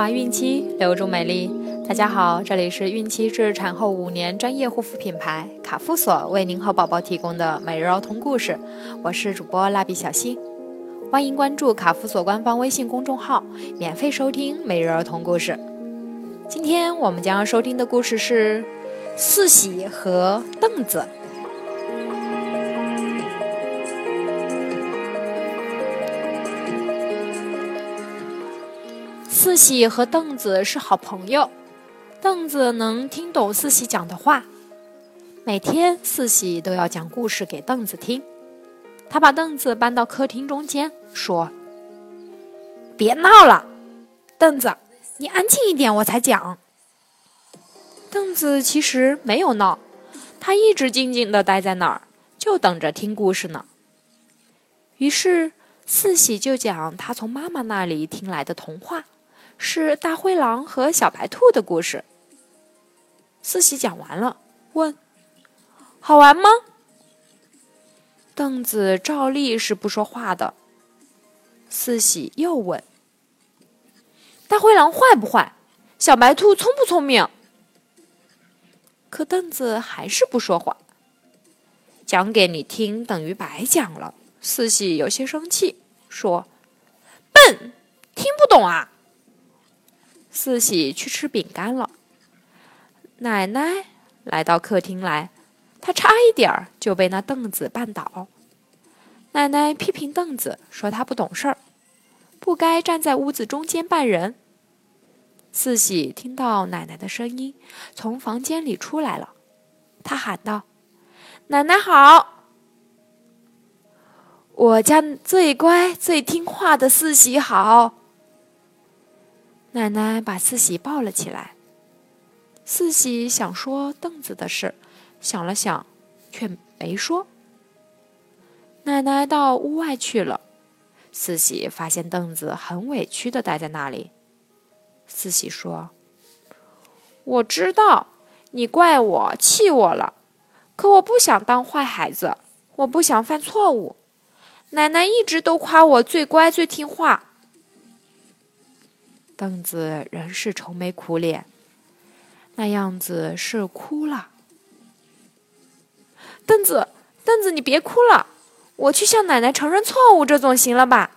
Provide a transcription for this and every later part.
华孕期，留住美丽。大家好，这里是孕期至产后五年专业护肤品牌卡夫索为您和宝宝提供的每日儿童故事。我是主播蜡笔小新，欢迎关注卡夫索官方微信公众号，免费收听每日儿童故事。今天我们将要收听的故事是四喜和凳子。四喜和凳子是好朋友，凳子能听懂四喜讲的话。每天四喜都要讲故事给凳子听。他把凳子搬到客厅中间，说：“别闹了，凳子，你安静一点，我才讲。”凳子其实没有闹，他一直静静地待在那儿，就等着听故事呢。于是四喜就讲他从妈妈那里听来的童话。是大灰狼和小白兔的故事。四喜讲完了，问：“好玩吗？”凳子照例是不说话的。四喜又问：“大灰狼坏不坏？小白兔聪不聪明？”可凳子还是不说话。讲给你听等于白讲了。四喜有些生气，说：“笨，听不懂啊！”四喜去吃饼干了。奶奶来到客厅来，她差一点儿就被那凳子绊倒。奶奶批评凳子，说他不懂事儿，不该站在屋子中间绊人。四喜听到奶奶的声音，从房间里出来了，他喊道：“奶奶好！我家最乖、最听话的四喜好。”奶奶把四喜抱了起来。四喜想说凳子的事，想了想，却没说。奶奶到屋外去了。四喜发现凳子很委屈的待在那里。四喜说：“我知道你怪我、气我了，可我不想当坏孩子，我不想犯错误。奶奶一直都夸我最乖、最听话。”凳子仍是愁眉苦脸，那样子是哭了。凳子，凳子，你别哭了，我去向奶奶承认错误，这总行了吧？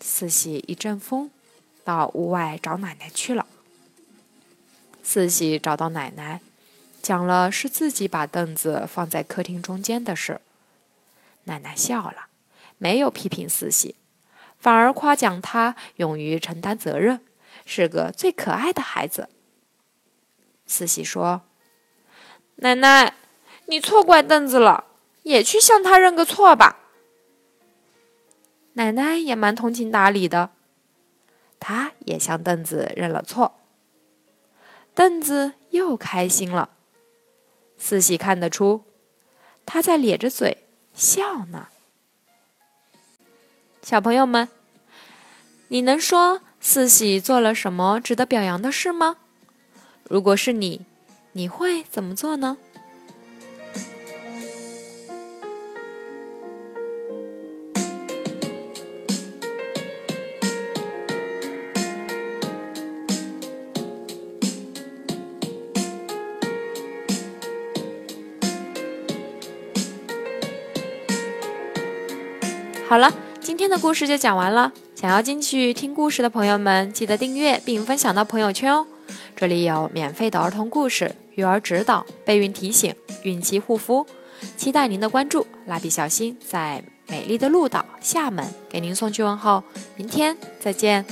四喜一阵风，到屋外找奶奶去了。四喜找到奶奶，讲了是自己把凳子放在客厅中间的事。奶奶笑了，没有批评四喜。反而夸奖他勇于承担责任，是个最可爱的孩子。四喜说：“奶奶，你错怪凳子了，也去向他认个错吧。”奶奶也蛮通情达理的，她也向凳子认了错。凳子又开心了。四喜看得出，他在咧着嘴笑呢。小朋友们，你能说四喜做了什么值得表扬的事吗？如果是你，你会怎么做呢？好了。今天的故事就讲完了。想要进去听故事的朋友们，记得订阅并分享到朋友圈哦。这里有免费的儿童故事、育儿指导、备孕提醒、孕期护肤，期待您的关注。蜡笔小新在美丽的鹭岛厦门给您送去问候，明天再见。